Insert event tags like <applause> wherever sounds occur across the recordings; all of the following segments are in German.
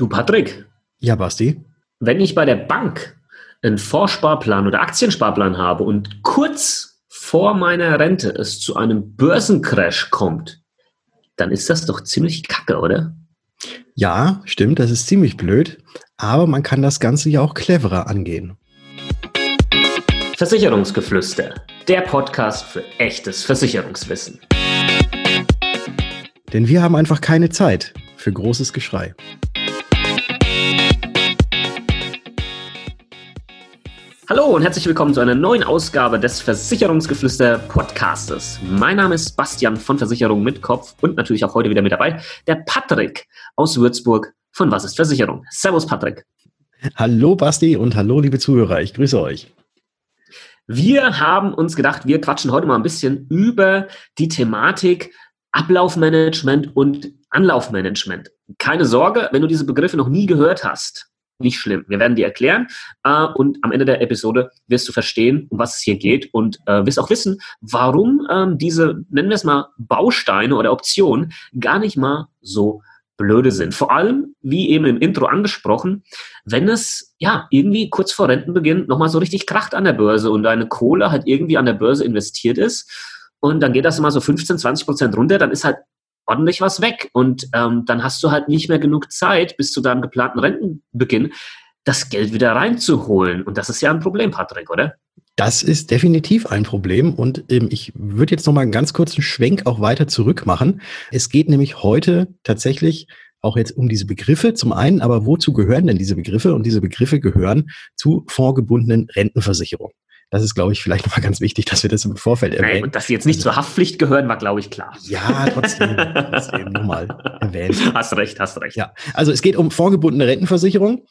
Du, Patrick. Ja, Basti. Wenn ich bei der Bank einen Vorsparplan oder Aktiensparplan habe und kurz vor meiner Rente es zu einem Börsencrash kommt, dann ist das doch ziemlich kacke, oder? Ja, stimmt, das ist ziemlich blöd, aber man kann das Ganze ja auch cleverer angehen. Versicherungsgeflüster, der Podcast für echtes Versicherungswissen. Denn wir haben einfach keine Zeit für großes Geschrei. Hallo und herzlich willkommen zu einer neuen Ausgabe des Versicherungsgeflüster Podcastes. Mein Name ist Bastian von Versicherung mit Kopf und natürlich auch heute wieder mit dabei der Patrick aus Würzburg von Was ist Versicherung. Servus Patrick. Hallo Basti und hallo liebe Zuhörer, ich grüße euch. Wir haben uns gedacht, wir quatschen heute mal ein bisschen über die Thematik Ablaufmanagement und Anlaufmanagement. Keine Sorge, wenn du diese Begriffe noch nie gehört hast, nicht schlimm. Wir werden die erklären äh, und am Ende der Episode wirst du verstehen, um was es hier geht und äh, wirst auch wissen, warum ähm, diese, nennen wir es mal, Bausteine oder Optionen gar nicht mal so blöde sind. Vor allem, wie eben im Intro angesprochen, wenn es ja irgendwie kurz vor Rentenbeginn nochmal so richtig kracht an der Börse und deine Kohle halt irgendwie an der Börse investiert ist und dann geht das immer so 15, 20 Prozent runter, dann ist halt ordentlich was weg. Und ähm, dann hast du halt nicht mehr genug Zeit bis zu deinem geplanten Rentenbeginn, das Geld wieder reinzuholen. Und das ist ja ein Problem, Patrick, oder? Das ist definitiv ein Problem und ähm, ich würde jetzt noch mal einen ganz kurzen Schwenk auch weiter zurück machen. Es geht nämlich heute tatsächlich auch jetzt um diese Begriffe zum einen, aber wozu gehören denn diese Begriffe? Und diese Begriffe gehören zu vorgebundenen Rentenversicherungen. Das ist, glaube ich, vielleicht <laughs> nochmal ganz wichtig, dass wir das im Vorfeld erwähnen. Nein, und dass sie jetzt nicht also, zur Haftpflicht gehören, war, glaube ich, klar. Ja, trotzdem, trotzdem nochmal erwähnt. <laughs> Hast recht, hast recht. Ja, also es geht um vorgebundene Rentenversicherung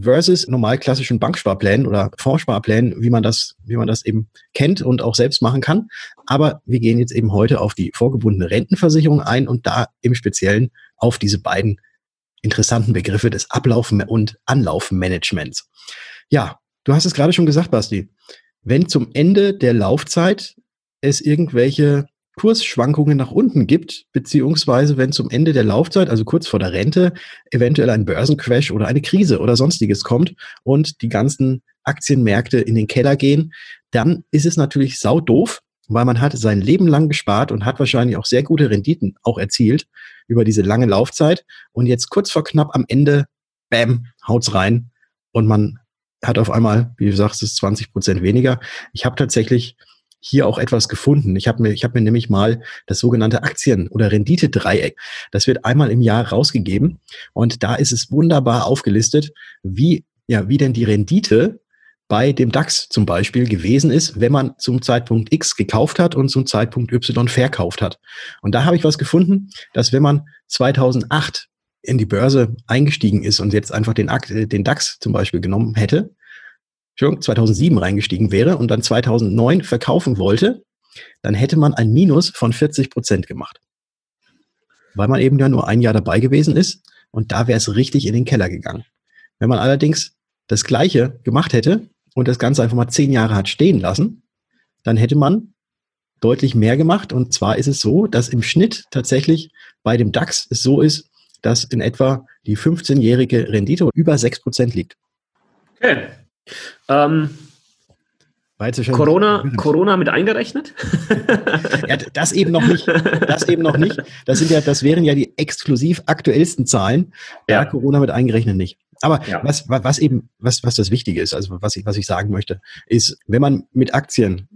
versus normal klassischen Banksparplänen oder Fondssparplänen, wie man das, wie man das eben kennt und auch selbst machen kann. Aber wir gehen jetzt eben heute auf die vorgebundene Rentenversicherung ein und da im Speziellen auf diese beiden interessanten Begriffe des Ablaufen- und Anlaufmanagements. Ja, du hast es gerade schon gesagt, Basti wenn zum Ende der Laufzeit es irgendwelche Kursschwankungen nach unten gibt, beziehungsweise wenn zum Ende der Laufzeit, also kurz vor der Rente, eventuell ein Börsencrash oder eine Krise oder sonstiges kommt und die ganzen Aktienmärkte in den Keller gehen, dann ist es natürlich sau doof, weil man hat sein Leben lang gespart und hat wahrscheinlich auch sehr gute Renditen auch erzielt über diese lange Laufzeit. Und jetzt kurz vor knapp am Ende, bam, haut's rein und man hat auf einmal, wie du sagst, es 20 Prozent weniger. Ich habe tatsächlich hier auch etwas gefunden. Ich habe mir, ich habe mir nämlich mal das sogenannte Aktien- oder Renditedreieck. Das wird einmal im Jahr rausgegeben und da ist es wunderbar aufgelistet, wie ja, wie denn die Rendite bei dem DAX zum Beispiel gewesen ist, wenn man zum Zeitpunkt X gekauft hat und zum Zeitpunkt Y verkauft hat. Und da habe ich was gefunden, dass wenn man 2008 in die Börse eingestiegen ist und jetzt einfach den, äh, den DAX zum Beispiel genommen hätte, 2007 reingestiegen wäre und dann 2009 verkaufen wollte, dann hätte man ein Minus von 40 Prozent gemacht. Weil man eben ja nur ein Jahr dabei gewesen ist und da wäre es richtig in den Keller gegangen. Wenn man allerdings das Gleiche gemacht hätte und das Ganze einfach mal zehn Jahre hat stehen lassen, dann hätte man deutlich mehr gemacht. Und zwar ist es so, dass im Schnitt tatsächlich bei dem DAX es so ist, dass in etwa die 15-jährige Rendite über 6% liegt. Okay. Ähm, Corona, Corona mit eingerechnet? <laughs> ja, das eben noch nicht. Das eben noch nicht. Das sind ja, das wären ja die exklusiv aktuellsten Zahlen. Ja, Corona mit eingerechnet nicht. Aber ja. was, was eben, was, was das Wichtige ist, also was ich, was ich sagen möchte, ist, wenn man mit Aktien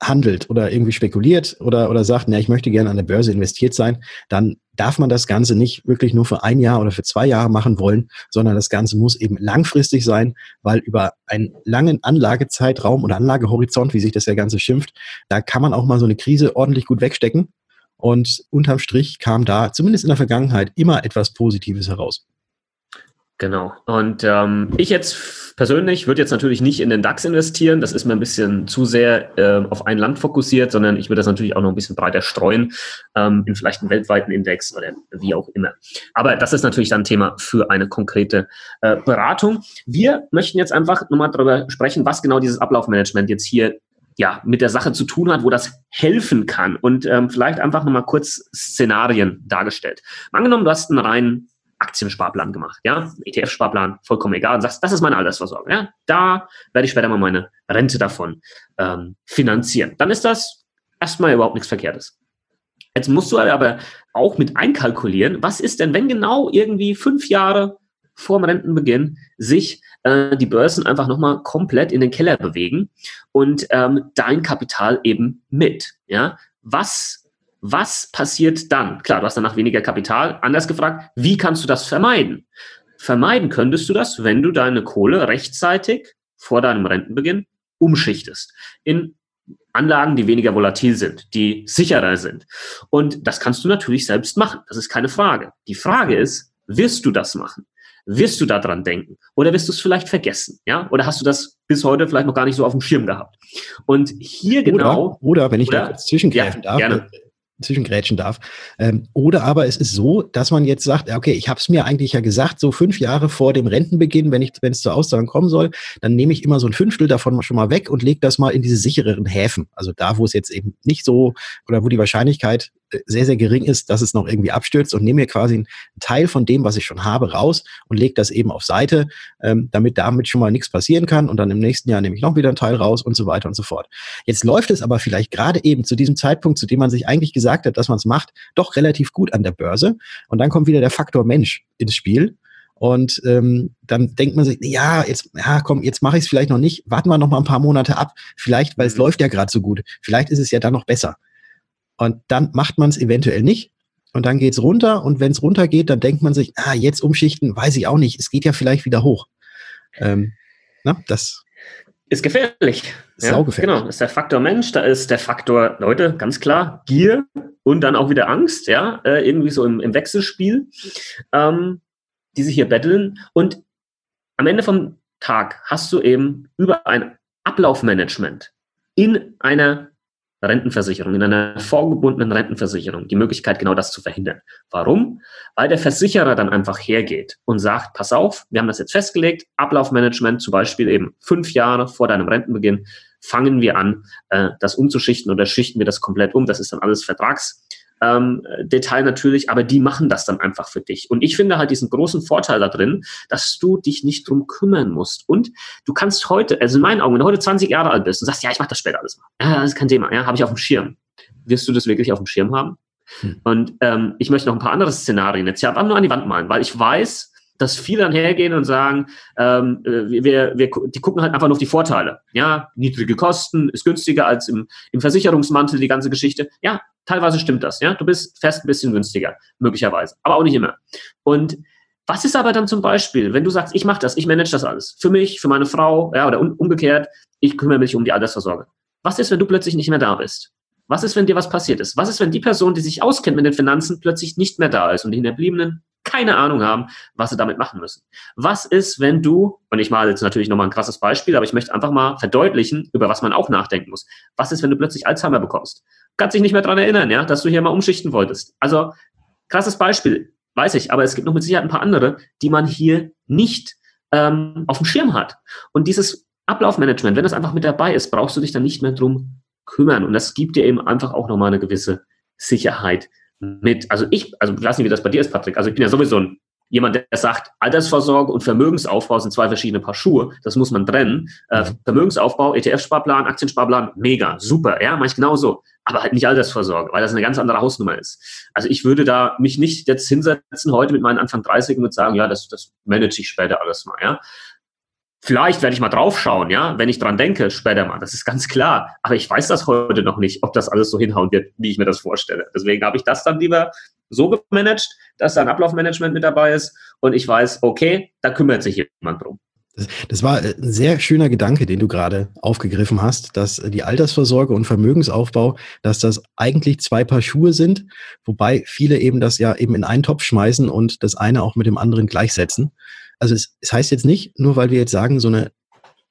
handelt oder irgendwie spekuliert oder, oder sagt, na, ich möchte gerne an der Börse investiert sein, dann darf man das Ganze nicht wirklich nur für ein Jahr oder für zwei Jahre machen wollen, sondern das Ganze muss eben langfristig sein, weil über einen langen Anlagezeitraum oder Anlagehorizont, wie sich das ja Ganze schimpft, da kann man auch mal so eine Krise ordentlich gut wegstecken. Und unterm Strich kam da zumindest in der Vergangenheit immer etwas Positives heraus. Genau. Und ähm, ich jetzt persönlich würde jetzt natürlich nicht in den DAX investieren. Das ist mir ein bisschen zu sehr äh, auf ein Land fokussiert, sondern ich würde das natürlich auch noch ein bisschen breiter streuen ähm, in vielleicht einen weltweiten Index oder wie auch immer. Aber das ist natürlich dann Thema für eine konkrete äh, Beratung. Wir möchten jetzt einfach nochmal darüber sprechen, was genau dieses Ablaufmanagement jetzt hier ja, mit der Sache zu tun hat, wo das helfen kann. Und ähm, vielleicht einfach nochmal kurz Szenarien dargestellt. Angenommen, du hast einen reinen Aktiensparplan gemacht, ja, ETF-Sparplan, vollkommen egal, und sagst, das ist meine Altersvorsorge, ja, da werde ich später mal meine Rente davon ähm, finanzieren. Dann ist das erstmal überhaupt nichts Verkehrtes. Jetzt musst du aber auch mit einkalkulieren, was ist denn, wenn genau irgendwie fünf Jahre vor dem Rentenbeginn sich äh, die Börsen einfach nochmal komplett in den Keller bewegen und ähm, dein Kapital eben mit. Ja? Was, was passiert dann? Klar, du hast danach weniger Kapital. Anders gefragt, wie kannst du das vermeiden? Vermeiden könntest du das, wenn du deine Kohle rechtzeitig vor deinem Rentenbeginn umschichtest in Anlagen, die weniger volatil sind, die sicherer sind. Und das kannst du natürlich selbst machen. Das ist keine Frage. Die Frage ist, wirst du das machen? Wirst du daran denken? Oder wirst du es vielleicht vergessen? Ja? Oder hast du das bis heute vielleicht noch gar nicht so auf dem Schirm gehabt? Und hier genau. Oder, oder wenn ich oder, da kurz zwischengreifen ja, darf, gerne zwischengrätschen darf. Ähm, oder aber es ist so, dass man jetzt sagt, okay, ich habe es mir eigentlich ja gesagt, so fünf Jahre vor dem Rentenbeginn, wenn ich, wenn es zur Auszahlung kommen soll, dann nehme ich immer so ein Fünftel davon schon mal weg und lege das mal in diese sichereren Häfen. Also da, wo es jetzt eben nicht so oder wo die Wahrscheinlichkeit sehr, sehr gering ist, dass es noch irgendwie abstürzt und nehme mir quasi einen Teil von dem, was ich schon habe, raus und lege das eben auf Seite, ähm, damit damit schon mal nichts passieren kann und dann im nächsten Jahr nehme ich noch wieder einen Teil raus und so weiter und so fort. Jetzt läuft es aber vielleicht gerade eben zu diesem Zeitpunkt, zu dem man sich eigentlich gesagt hat, dass man es macht, doch relativ gut an der Börse und dann kommt wieder der Faktor Mensch ins Spiel. Und ähm, dann denkt man sich, ja, jetzt, ja, komm, jetzt mache ich es vielleicht noch nicht. Warten wir noch mal ein paar Monate ab. Vielleicht, weil es mhm. läuft ja gerade so gut. Vielleicht ist es ja dann noch besser. Und dann macht man es eventuell nicht. Und dann geht's runter. Und wenn es runtergeht, dann denkt man sich, ah, jetzt umschichten, weiß ich auch nicht. Es geht ja vielleicht wieder hoch. Ähm, na, das ist gefährlich. Ja, gefährlich. Genau, das ist der Faktor Mensch, da ist der Faktor, Leute, ganz klar, Gier und dann auch wieder Angst, ja, äh, irgendwie so im, im Wechselspiel, ähm, die sich hier betteln. Und am Ende vom Tag hast du eben über ein Ablaufmanagement in einer Rentenversicherung, in einer vorgebundenen Rentenversicherung die Möglichkeit, genau das zu verhindern. Warum? Weil der Versicherer dann einfach hergeht und sagt, pass auf, wir haben das jetzt festgelegt, Ablaufmanagement, zum Beispiel eben fünf Jahre vor deinem Rentenbeginn, fangen wir an, äh, das umzuschichten oder schichten wir das komplett um. Das ist dann alles Vertrags ähm, Detail natürlich, aber die machen das dann einfach für dich. Und ich finde halt diesen großen Vorteil da drin, dass du dich nicht drum kümmern musst. Und du kannst heute, also in meinen Augen, wenn du heute 20 Jahre alt bist und sagst, ja, ich mache das später alles mal. Ja, das ist kein Thema, ja, habe ich auf dem Schirm. Wirst du das wirklich auf dem Schirm haben? Hm. Und ähm, ich möchte noch ein paar andere Szenarien jetzt hier nur an die Wand malen, weil ich weiß, dass viele dann hergehen und sagen, ähm, äh, wir, wir, die gucken halt einfach nur auf die Vorteile. Ja, niedrige Kosten, ist günstiger als im, im Versicherungsmantel, die ganze Geschichte. Ja, teilweise stimmt das. Ja, du bist fest ein bisschen günstiger, möglicherweise, aber auch nicht immer. Und was ist aber dann zum Beispiel, wenn du sagst, ich mache das, ich manage das alles für mich, für meine Frau, ja, oder um, umgekehrt, ich kümmere mich um die Altersvorsorge. Was ist, wenn du plötzlich nicht mehr da bist? Was ist, wenn dir was passiert ist? Was ist, wenn die Person, die sich auskennt mit den Finanzen, plötzlich nicht mehr da ist und die Hinterbliebenen keine Ahnung haben, was sie damit machen müssen. Was ist, wenn du, und ich mache jetzt natürlich nochmal ein krasses Beispiel, aber ich möchte einfach mal verdeutlichen, über was man auch nachdenken muss. Was ist, wenn du plötzlich Alzheimer bekommst? Kannst dich nicht mehr daran erinnern, ja, dass du hier mal umschichten wolltest. Also, krasses Beispiel, weiß ich, aber es gibt noch mit Sicherheit ein paar andere, die man hier nicht ähm, auf dem Schirm hat. Und dieses Ablaufmanagement, wenn das einfach mit dabei ist, brauchst du dich dann nicht mehr drum kümmern. Und das gibt dir eben einfach auch nochmal eine gewisse Sicherheit mit, also ich, also nicht, wie das bei dir ist, Patrick. Also ich bin ja sowieso ein, jemand, der sagt, Altersvorsorge und Vermögensaufbau sind zwei verschiedene Paar Schuhe. Das muss man trennen. Äh, mhm. Vermögensaufbau, ETF-Sparplan, Aktiensparplan, mega, super, ja, mache ich genauso. Aber halt nicht Altersvorsorge, weil das eine ganz andere Hausnummer ist. Also ich würde da mich nicht jetzt hinsetzen heute mit meinen Anfang 30 und sagen, ja, das, das manage ich später alles mal, ja. Vielleicht werde ich mal draufschauen, ja, wenn ich dran denke, später mal. Das ist ganz klar. Aber ich weiß das heute noch nicht, ob das alles so hinhauen wird, wie ich mir das vorstelle. Deswegen habe ich das dann lieber so gemanagt, dass da ein Ablaufmanagement mit dabei ist und ich weiß, okay, da kümmert sich jemand drum. Das, war ein sehr schöner Gedanke, den du gerade aufgegriffen hast, dass die Altersvorsorge und Vermögensaufbau, dass das eigentlich zwei Paar Schuhe sind, wobei viele eben das ja eben in einen Topf schmeißen und das eine auch mit dem anderen gleichsetzen. Also es, es heißt jetzt nicht, nur weil wir jetzt sagen, so eine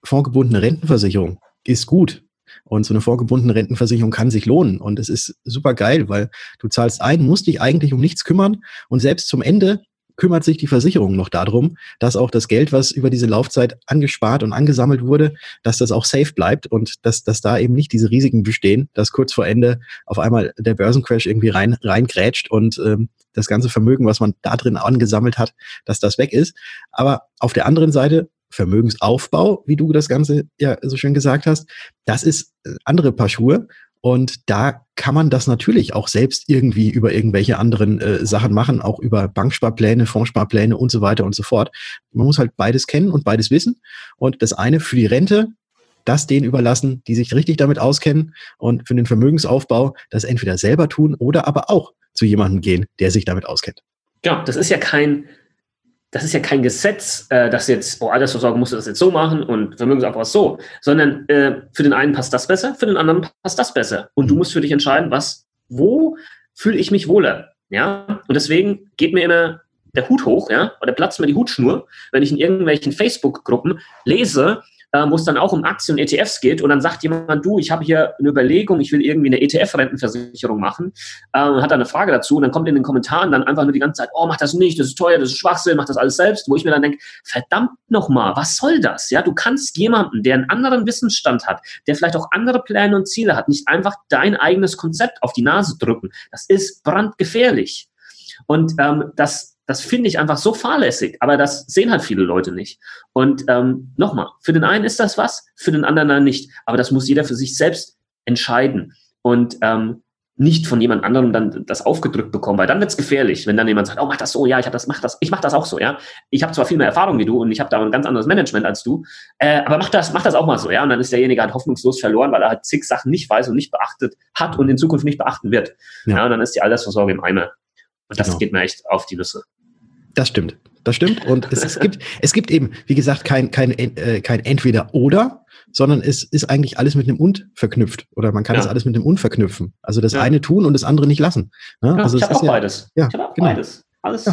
vorgebundene Rentenversicherung ist gut. Und so eine vorgebundene Rentenversicherung kann sich lohnen. Und es ist super geil, weil du zahlst ein, musst dich eigentlich um nichts kümmern. Und selbst zum Ende kümmert sich die Versicherung noch darum, dass auch das Geld, was über diese Laufzeit angespart und angesammelt wurde, dass das auch safe bleibt und dass, dass da eben nicht diese Risiken bestehen, dass kurz vor Ende auf einmal der Börsencrash irgendwie rein, reingrätscht und ähm, das ganze Vermögen, was man da drin angesammelt hat, dass das weg ist. Aber auf der anderen Seite Vermögensaufbau, wie du das Ganze ja so schön gesagt hast, das ist äh, andere Paar Schuhe. Und da kann man das natürlich auch selbst irgendwie über irgendwelche anderen äh, Sachen machen, auch über Banksparpläne, Fondssparpläne und so weiter und so fort. Man muss halt beides kennen und beides wissen. Und das eine für die Rente, das denen überlassen, die sich richtig damit auskennen und für den Vermögensaufbau das entweder selber tun oder aber auch zu jemandem gehen, der sich damit auskennt. Ja, das ist ja kein das ist ja kein Gesetz, äh, dass jetzt, oh, Altersvorsorge musst du das jetzt so machen und Vermögensaufbau so, sondern äh, für den einen passt das besser, für den anderen passt das besser. Und du musst für dich entscheiden, was, wo fühle ich mich wohler. Ja, und deswegen geht mir immer der Hut hoch, ja, oder platzt mir die Hutschnur, wenn ich in irgendwelchen Facebook-Gruppen lese, wo es dann auch um Aktien und ETFs geht und dann sagt jemand, du, ich habe hier eine Überlegung, ich will irgendwie eine ETF-Rentenversicherung machen, äh, hat da eine Frage dazu und dann kommt in den Kommentaren dann einfach nur die ganze Zeit, oh, mach das nicht, das ist teuer, das ist Schwachsinn, mach das alles selbst, wo ich mir dann denke, verdammt nochmal, was soll das? Ja, du kannst jemanden, der einen anderen Wissensstand hat, der vielleicht auch andere Pläne und Ziele hat, nicht einfach dein eigenes Konzept auf die Nase drücken. Das ist brandgefährlich. Und ähm, das das finde ich einfach so fahrlässig, aber das sehen halt viele Leute nicht. Und ähm, nochmal, für den einen ist das was, für den anderen dann nicht. Aber das muss jeder für sich selbst entscheiden und ähm, nicht von jemand anderem dann das aufgedrückt bekommen, weil dann wird's gefährlich, wenn dann jemand sagt, oh, mach das so, ja, ich habe das, mach das, ich mach das auch so, ja. Ich habe zwar viel mehr Erfahrung wie du und ich habe da ein ganz anderes Management als du, äh, aber mach das, mach das auch mal so, ja. Und dann ist derjenige halt hoffnungslos verloren, weil er halt zig Sachen nicht weiß und nicht beachtet hat und in Zukunft nicht beachten wird. Ja, ja und dann ist die Altersvorsorge im Eimer. Und das genau. geht mir echt auf die Nüsse. Das stimmt. Das stimmt. Und es, es, gibt, <laughs> es gibt eben, wie gesagt, kein, kein, äh, kein Entweder-Oder, sondern es ist eigentlich alles mit einem Und verknüpft. Oder man kann ja. das alles mit einem Und verknüpfen. Also das ja. eine tun und das andere nicht lassen. Ne? Ja, also ich habe auch beides. Ja, ich habe auch genau. beides. Alles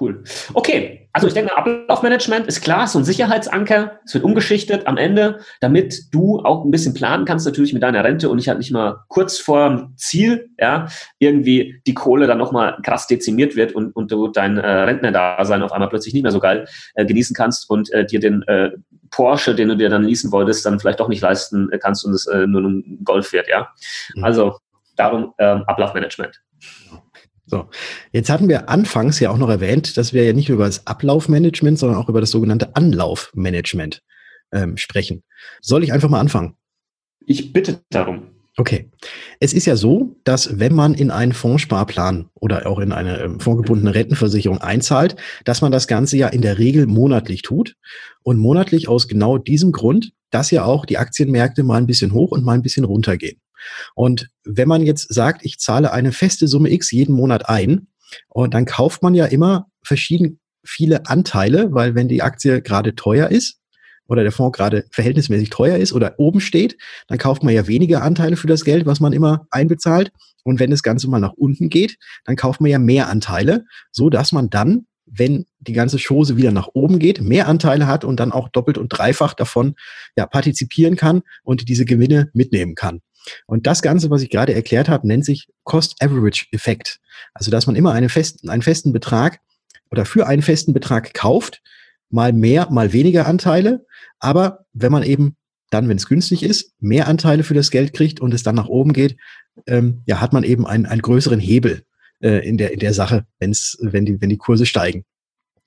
cool. Okay, also ich denke, Ablaufmanagement ist klar, so ein Sicherheitsanker. Es wird umgeschichtet am Ende, damit du auch ein bisschen planen kannst, natürlich mit deiner Rente und ich halt nicht mal kurz vor Ziel, ja, irgendwie die Kohle dann nochmal krass dezimiert wird und, und du dein äh, Rentnerdasein auf einmal plötzlich nicht mehr so geil äh, genießen kannst und äh, dir den äh, Porsche, den du dir dann leasen wolltest, dann vielleicht doch nicht leisten kannst und es äh, nur ein Golf wird, ja. Mhm. Also darum ähm, Ablaufmanagement. So, jetzt hatten wir anfangs ja auch noch erwähnt, dass wir ja nicht nur über das Ablaufmanagement, sondern auch über das sogenannte Anlaufmanagement ähm, sprechen. Soll ich einfach mal anfangen? Ich bitte darum. Okay. Es ist ja so, dass wenn man in einen Fondssparplan oder auch in eine ähm, fondgebundene Rentenversicherung einzahlt, dass man das Ganze ja in der Regel monatlich tut. Und monatlich aus genau diesem Grund, dass ja auch die Aktienmärkte mal ein bisschen hoch und mal ein bisschen runter gehen. Und wenn man jetzt sagt, ich zahle eine feste Summe X jeden Monat ein, und dann kauft man ja immer verschieden viele Anteile, weil wenn die Aktie gerade teuer ist oder der Fonds gerade verhältnismäßig teuer ist oder oben steht, dann kauft man ja weniger Anteile für das Geld, was man immer einbezahlt. Und wenn das Ganze mal nach unten geht, dann kauft man ja mehr Anteile, so dass man dann wenn die ganze Chose wieder nach oben geht, mehr Anteile hat und dann auch doppelt und dreifach davon ja, partizipieren kann und diese Gewinne mitnehmen kann. Und das Ganze, was ich gerade erklärt habe, nennt sich Cost-Average-Effekt. Also, dass man immer einen festen, einen festen Betrag oder für einen festen Betrag kauft, mal mehr, mal weniger Anteile. Aber wenn man eben dann, wenn es günstig ist, mehr Anteile für das Geld kriegt und es dann nach oben geht, ähm, ja, hat man eben einen, einen größeren Hebel äh, in, der, in der Sache, wenn's, wenn, die, wenn die Kurse steigen.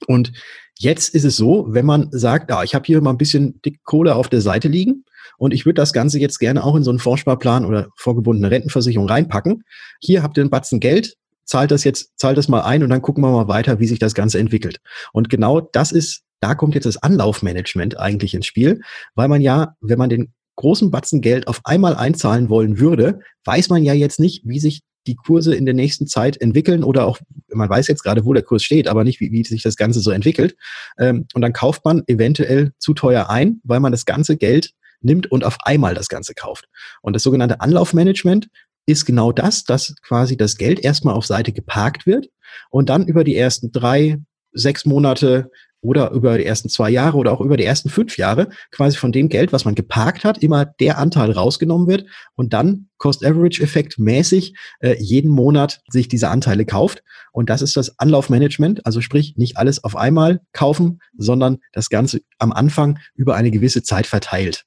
Und jetzt ist es so, wenn man sagt, ja, ich habe hier mal ein bisschen dick Kohle auf der Seite liegen, und ich würde das Ganze jetzt gerne auch in so einen Vorsparplan oder vorgebundene Rentenversicherung reinpacken. Hier habt ihr einen Batzen Geld, zahlt das jetzt, zahlt das mal ein und dann gucken wir mal weiter, wie sich das Ganze entwickelt. Und genau das ist, da kommt jetzt das Anlaufmanagement eigentlich ins Spiel, weil man ja, wenn man den großen Batzen Geld auf einmal einzahlen wollen würde, weiß man ja jetzt nicht, wie sich die Kurse in der nächsten Zeit entwickeln oder auch, man weiß jetzt gerade, wo der Kurs steht, aber nicht, wie, wie sich das Ganze so entwickelt. Ähm, und dann kauft man eventuell zu teuer ein, weil man das ganze Geld nimmt und auf einmal das Ganze kauft. Und das sogenannte Anlaufmanagement ist genau das, dass quasi das Geld erstmal auf Seite geparkt wird und dann über die ersten drei, sechs Monate oder über die ersten zwei Jahre oder auch über die ersten fünf Jahre quasi von dem Geld, was man geparkt hat, immer der Anteil rausgenommen wird und dann Cost-Average-Effekt mäßig äh, jeden Monat sich diese Anteile kauft. Und das ist das Anlaufmanagement, also sprich nicht alles auf einmal kaufen, sondern das Ganze am Anfang über eine gewisse Zeit verteilt.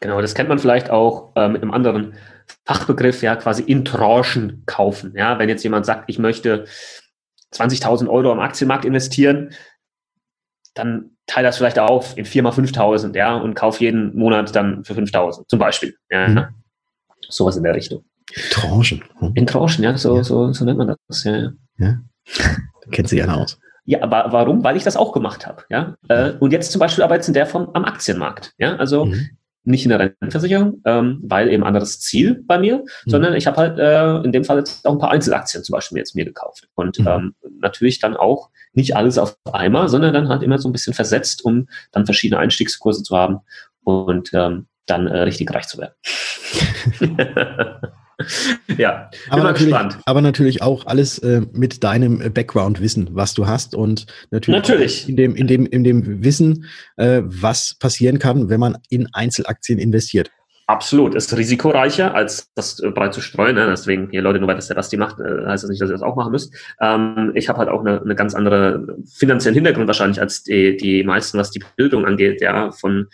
Genau, das kennt man vielleicht auch äh, mit einem anderen Fachbegriff, ja, quasi in Tranchen kaufen. Ja, wenn jetzt jemand sagt, ich möchte 20.000 Euro am Aktienmarkt investieren, dann teile das vielleicht auf in 4 mal 5.000, ja, und kauf jeden Monat dann für 5.000 zum Beispiel. Ja, mhm. sowas in der Richtung. Tranchen. Hm. In Tranchen, ja, so, ja. So, so nennt man das. Ja, ja. ja. <laughs> Kennt sie ja aus. Ja, aber warum? Weil ich das auch gemacht habe. Ja? Äh, und jetzt zum Beispiel aber jetzt in der Form am Aktienmarkt. Ja? Also mhm nicht in der Rentenversicherung, ähm, weil eben anderes Ziel bei mir, mhm. sondern ich habe halt äh, in dem Fall jetzt auch ein paar Einzelaktien zum Beispiel jetzt mir gekauft. Und mhm. ähm, natürlich dann auch nicht alles auf einmal, sondern dann halt immer so ein bisschen versetzt, um dann verschiedene Einstiegskurse zu haben und ähm, dann äh, richtig reich zu werden. <laughs> <laughs> <laughs> ja, aber natürlich, gespannt. aber natürlich auch alles äh, mit deinem äh, Background-Wissen, was du hast und natürlich, natürlich. in dem in dem in dem Wissen, äh, was passieren kann, wenn man in Einzelaktien investiert. Absolut, ist risikoreicher, als das äh, breit zu streuen. Ne? Deswegen, hier Leute, nur weil das der Basti macht, äh, heißt das nicht, dass ihr das auch machen müsst. Ähm, ich habe halt auch eine, eine ganz andere finanziellen Hintergrund wahrscheinlich als die, die meisten, was die Bildung angeht, ja, von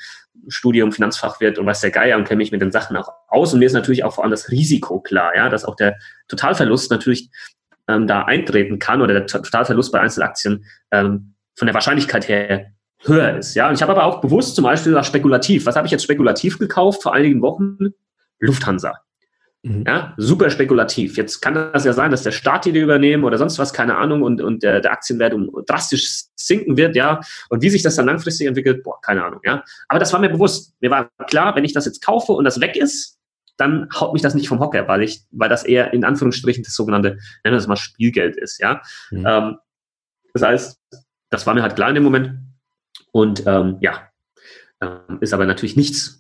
Studium Finanzfachwirt und weiß der Geier und kenne mich mit den Sachen auch aus. Und mir ist natürlich auch vor allem das Risiko klar, ja, dass auch der Totalverlust natürlich ähm, da eintreten kann oder der Totalverlust bei Einzelaktien ähm, von der Wahrscheinlichkeit her höher ist. Ja, und ich habe aber auch bewusst zum Beispiel spekulativ. Was habe ich jetzt spekulativ gekauft vor einigen Wochen? Lufthansa. Mhm. Ja, super spekulativ. Jetzt kann das ja sein, dass der Staat die übernehmen oder sonst was, keine Ahnung, und, und der, der Aktienwert um drastisch sinken wird, ja. Und wie sich das dann langfristig entwickelt, boah, keine Ahnung, ja. Aber das war mir bewusst. Mir war klar, wenn ich das jetzt kaufe und das weg ist, dann haut mich das nicht vom Hocker, weil ich, weil das eher in Anführungsstrichen das sogenannte, nennen wir das mal Spielgeld ist, ja. Mhm. Ähm, das heißt, das war mir halt klar in dem Moment. Und ähm, ja, ähm, ist aber natürlich nichts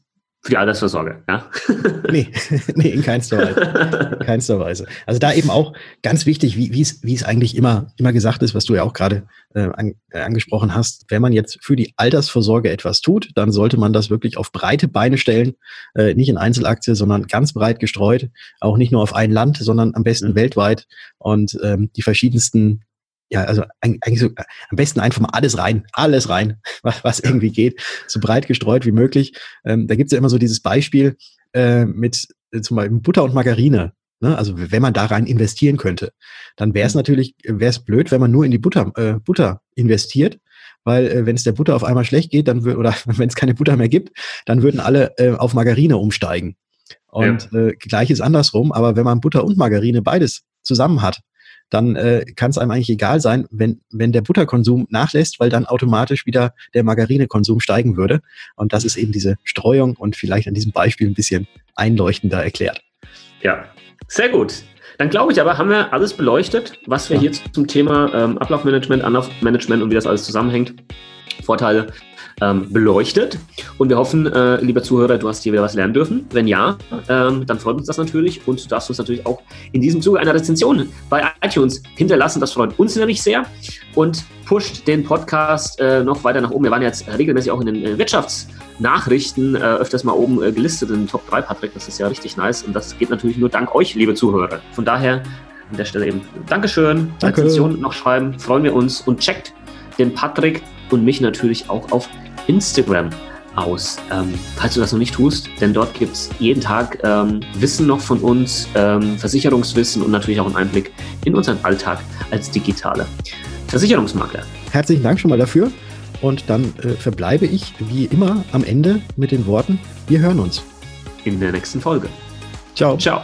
für die Altersvorsorge, ja? <laughs> nee, <laughs> nee, in keinster Weise. In keinster Weise. Also da eben auch ganz wichtig, wie, wie, es, wie es eigentlich immer, immer gesagt ist, was du ja auch gerade äh, an, äh, angesprochen hast. Wenn man jetzt für die Altersvorsorge etwas tut, dann sollte man das wirklich auf breite Beine stellen, äh, nicht in Einzelaktie, sondern ganz breit gestreut, auch nicht nur auf ein Land, sondern am besten mhm. weltweit und ähm, die verschiedensten ja, also eigentlich so, am besten einfach mal alles rein, alles rein, <laughs> was, was irgendwie geht, so breit gestreut wie möglich. Ähm, da gibt's ja immer so dieses Beispiel äh, mit äh, zum Beispiel Butter und Margarine. Ne? Also wenn man da rein investieren könnte, dann wäre es mhm. natürlich, wäre es blöd, wenn man nur in die Butter, äh, Butter investiert, weil äh, wenn es der Butter auf einmal schlecht geht, dann oder <laughs> wenn es keine Butter mehr gibt, dann würden alle äh, auf Margarine umsteigen. Und ja. äh, gleiches andersrum, aber wenn man Butter und Margarine beides zusammen hat, dann äh, kann es einem eigentlich egal sein, wenn, wenn der Butterkonsum nachlässt, weil dann automatisch wieder der Margarinekonsum steigen würde. Und das ist eben diese Streuung und vielleicht an diesem Beispiel ein bisschen einleuchtender erklärt. Ja, sehr gut. Dann glaube ich aber, haben wir alles beleuchtet, was wir ja. hier zum Thema ähm, Ablaufmanagement, Anlaufmanagement und wie das alles zusammenhängt. Vorteile, ähm, beleuchtet. Und wir hoffen, äh, lieber Zuhörer, du hast hier wieder was lernen dürfen. Wenn ja, ähm, dann freut uns das natürlich und du darfst uns natürlich auch in diesem Zuge eine Rezension bei iTunes hinterlassen. Das freut uns nämlich sehr und pusht den Podcast äh, noch weiter nach oben. Wir waren jetzt regelmäßig auch in den äh, Wirtschaftsnachrichten äh, öfters mal oben äh, gelistet in den Top 3, Patrick. Das ist ja richtig nice und das geht natürlich nur dank euch, liebe Zuhörer. Von daher an der Stelle eben Dankeschön. Danke. Rezension noch schreiben, freuen wir uns und checkt den Patrick und mich natürlich auch auf Instagram aus, ähm, falls du das noch nicht tust, denn dort gibt es jeden Tag ähm, Wissen noch von uns, ähm, Versicherungswissen und natürlich auch einen Einblick in unseren Alltag als digitale Versicherungsmakler. Herzlichen Dank schon mal dafür und dann äh, verbleibe ich wie immer am Ende mit den Worten, wir hören uns. In der nächsten Folge. Ciao. Ciao.